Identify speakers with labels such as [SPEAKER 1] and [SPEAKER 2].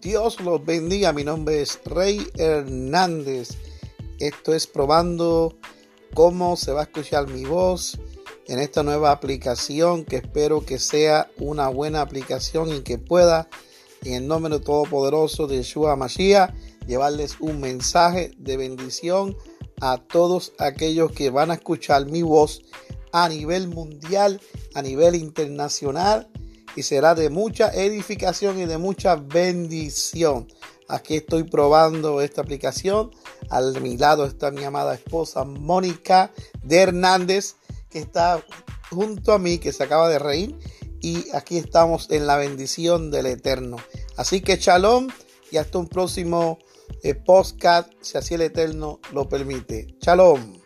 [SPEAKER 1] Dios los bendiga. Mi nombre es Rey Hernández. Esto es probando cómo se va a escuchar mi voz en esta nueva aplicación que espero que sea una buena aplicación y que pueda, en el nombre todopoderoso de Yeshua Mashiach, llevarles un mensaje de bendición a todos aquellos que van a escuchar mi voz a nivel mundial, a nivel internacional y será de mucha edificación y de mucha bendición. Aquí estoy probando esta aplicación. Al mi lado está mi amada esposa Mónica de Hernández, que está junto a mí, que se acaba de reír. Y aquí estamos en la bendición del Eterno. Así que shalom y hasta un próximo eh, podcast, si así el Eterno lo permite. Shalom.